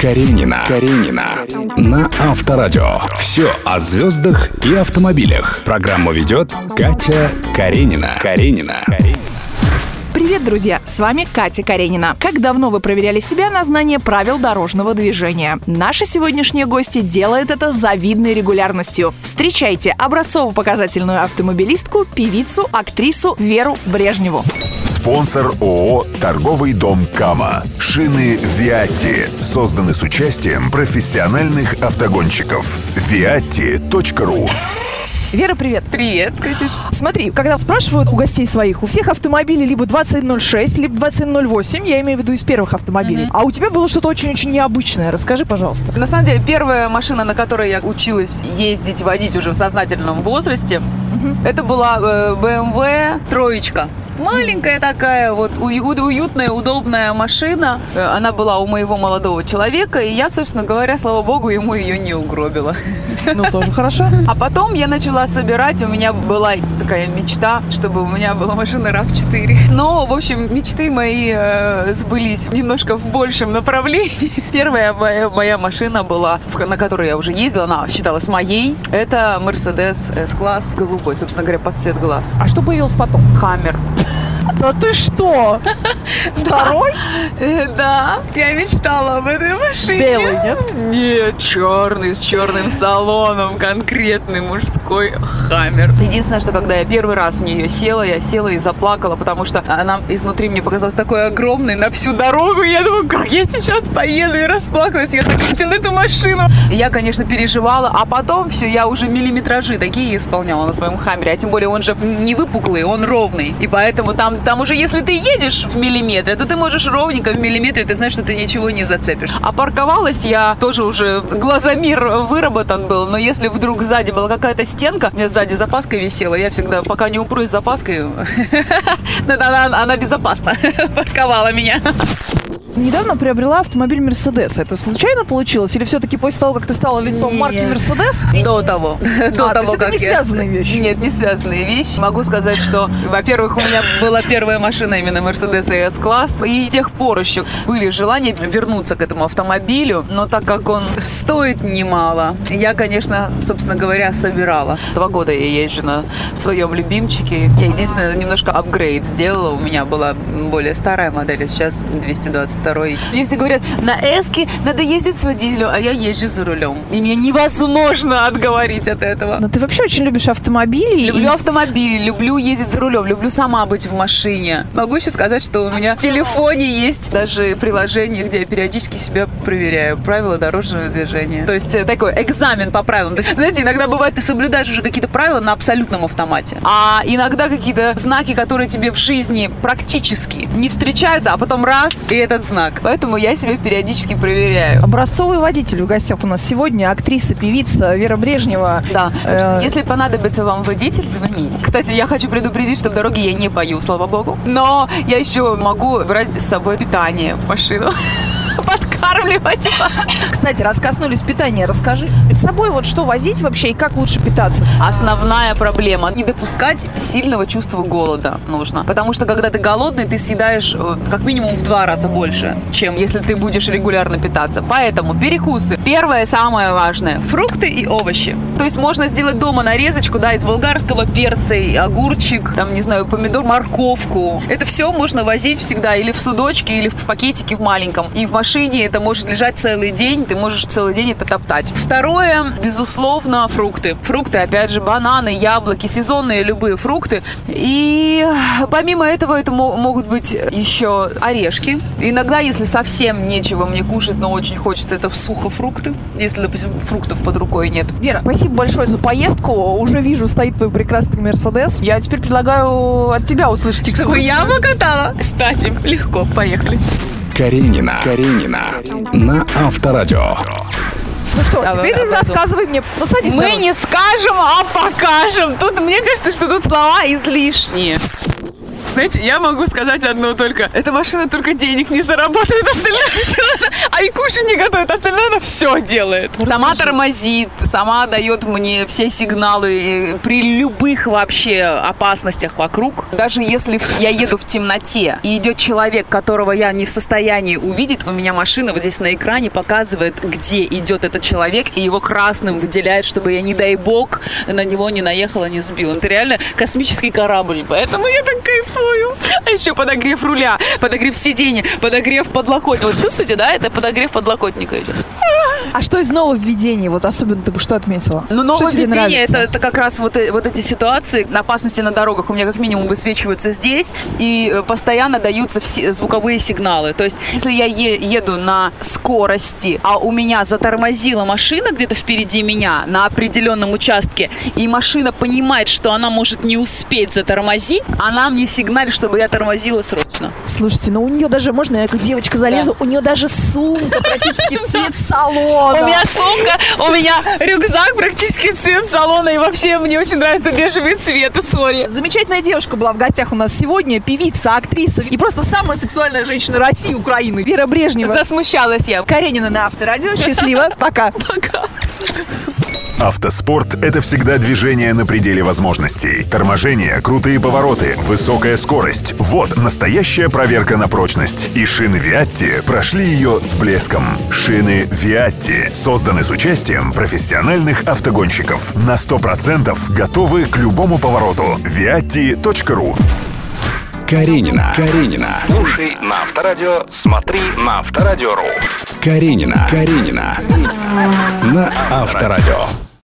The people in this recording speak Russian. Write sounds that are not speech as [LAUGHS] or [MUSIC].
Каренина. Каренина. На Авторадио. Все о звездах и автомобилях. Программу ведет Катя Каренина. Каренина. Привет, друзья! С вами Катя Каренина. Как давно вы проверяли себя на знание правил дорожного движения? Наши сегодняшние гости делают это с завидной регулярностью. Встречайте образцово-показательную автомобилистку, певицу, актрису Веру Брежневу. Спонсор ООО «Торговый дом Кама». Шины «Виатти» созданы с участием профессиональных автогонщиков. viatti.ru Вера, привет. Привет, Катюш. Смотри, когда спрашивают у гостей своих, у всех автомобилей либо 2006, либо 2008, я имею в виду из первых автомобилей. А у тебя было что-то очень-очень необычное. Расскажи, пожалуйста. На самом деле, первая машина, на которой я училась ездить, водить уже в сознательном возрасте, это была э, BMW троечка. Маленькая такая вот уют- уютная, удобная машина. Э, Она была у моего молодого человека, и я, собственно говоря, слава богу, ему ее не угробила. Ну, тоже хорошо. [LAUGHS] А потом я начала собирать, у меня была такая мечта, чтобы у меня была машина RAV4. Но, в общем, мечты мои э, сбылись немножко в большем направлении. [LAUGHS] Первая моя, моя машина была, на которой я уже ездила, она считалась моей. Это Mercedes S-класс голубой, собственно говоря, под цвет глаз. А что появилось потом? Хаммер. Да ты что? [LAUGHS] Второй? Э, Да, я мечтала об этой машине. Белый, нет? Нет, черный, с черным салоном, конкретный мужской хаммер. Единственное, что когда я первый раз в нее села, я села и заплакала, потому что она изнутри мне показалась такой огромной на всю дорогу. И я думаю, как я сейчас поеду и расплакалась. Я так хотела эту машину. Я, конечно, переживала, а потом все, я уже миллиметражи такие исполняла на своем хаммере. А тем более он же не выпуклый, он ровный. И поэтому там, там уже, если ты едешь в миллиметре, то ты можешь ровненько в миллиметре, ты знаешь, что ты ничего не зацепишь. А парковалась я тоже уже, глазомир выработан был, но если вдруг сзади была какая-то стенка, у меня сзади запаска висела, я всегда, пока не упрусь запаской, [LAUGHS] она, она безопасно [LAUGHS] парковала меня. Недавно приобрела автомобиль Мерседес. Это случайно получилось? Или все-таки после того, как ты стала лицом не. марки Мерседес? До того. [LAUGHS] До а, того, то есть как это не я... вещи? Нет, не связанные вещи. Могу сказать, что, во-первых, у меня была первая машина именно Мерседес С-класс. И с тех пор еще были желания вернуться к этому автомобилю. Но так как он стоит немало, я, конечно, собственно говоря, собирала. Два года я езжу на своем любимчике. Я единственное, немножко апгрейд сделала. У меня была более старая модель, а сейчас 220 второй. Мне все говорят, на эске надо ездить с водителем, а я езжу за рулем. И мне невозможно отговорить от этого. Но ты вообще очень любишь автомобили. Люблю и... автомобили, люблю ездить за рулем, люблю сама быть в машине. Могу еще сказать, что у меня в телефоне есть даже приложение, где я периодически себя проверяю. Правила дорожного движения. То есть э, такой экзамен по правилам. То есть, знаете, иногда бывает, ты соблюдаешь уже какие-то правила на абсолютном автомате. А иногда какие-то знаки, которые тебе в жизни практически не встречаются, а потом раз, и этот знак Поэтому я себя периодически проверяю. Образцовый водитель в гостях у нас сегодня. Актриса, певица Вера Брежнева. Да. Что, Э, Если понадобится вам водитель, звоните. Кстати, я хочу предупредить, что в дороге я не пою, слава богу. Но я еще могу брать с собой питание в машину. Подкармливать вас. Кстати, раз коснулись питания, расскажи. С собой вот что возить вообще и как лучше питаться? Основная проблема – не допускать сильного чувства голода нужно. Потому что, когда ты голодный, ты съедаешь э, как минимум в два раза больше, чем если ты будешь регулярно питаться. Поэтому перекусы. Первое, самое важное – фрукты и овощи. То есть можно сделать дома нарезочку, да, из болгарского перца, и огурчик, там, не знаю, помидор, морковку. Это все можно возить всегда или в судочке, или в пакетике в маленьком. И в машине это может лежать целый день, ты можешь целый день это топтать. Второе, безусловно, фрукты. Фрукты, опять же, бананы, яблоки, сезонные любые фрукты. И помимо этого, это мо- могут быть еще орешки. Иногда, если совсем нечего мне кушать, но очень хочется, это сухофрукты. Если, допустим, фруктов под рукой нет. Вера, спасибо большое за поездку. Уже вижу, стоит твой прекрасный Мерседес. Я теперь предлагаю от тебя услышать Чтобы экскурсию. я покатала. Кстати, легко, поехали. Каренина. Каренина. На Авторадио. Ну что, Давай, теперь давай, рассказывай мне. Ну, садись Мы давай. не скажем, а покажем. Тут, мне кажется, что тут слова излишние. Знаете, я могу сказать одно только. Эта машина только денег не заработает, остальное [LAUGHS] всё. А и кушать не готовит, остальное она все делает. Сама тормозит, сама дает мне все сигналы э, при любых вообще опасностях вокруг. Даже если я еду в темноте и идет человек, которого я не в состоянии увидеть, у меня машина вот здесь на экране показывает, где идет этот человек, и его красным выделяет, чтобы я, не дай бог, на него не наехала, не сбил. Это реально космический корабль, поэтому я так кайфую. А еще подогрев руля, подогрев сиденья, подогрев подлокотника. Вот чувствуете, да? Это подогрев подлокотника идет. А что из нововведений? Вот особенно ты бы что отметила? Ну, нововведение это, это как раз вот, вот эти ситуации, опасности на дорогах у меня как минимум высвечиваются здесь, и э, постоянно даются все звуковые сигналы. То есть, если я е- еду на скорости, а у меня затормозила машина где-то впереди меня на определенном участке, и машина понимает, что она может не успеть затормозить, она мне сигналит, чтобы я тормозила срочно. Слушайте, ну у нее даже, можно я как девочка залезу, у нее даже сумка практически в цвет салона. У меня сумка, у меня рюкзак практически цвет салона, и вообще мне очень нравится бежевый цвет, и сори. Замечательная девушка была в гостях у нас сегодня, певица, актриса и просто самая сексуальная женщина России Украины. Вера Брежнева. Засмущалась я. Каренина на Авторадио. Счастливо. Пока. Пока. Автоспорт – это всегда движение на пределе возможностей. Торможение, крутые повороты, высокая скорость – вот настоящая проверка на прочность. И шины Виатти прошли ее с блеском. Шины Виатти созданы с участием профессиональных автогонщиков. На 100% готовы к любому повороту. Viatti.ru Каренина. Каренина. Слушай на Авторадио, смотри на Авторадио.ру. Каренина. Каренина. На Авторадио.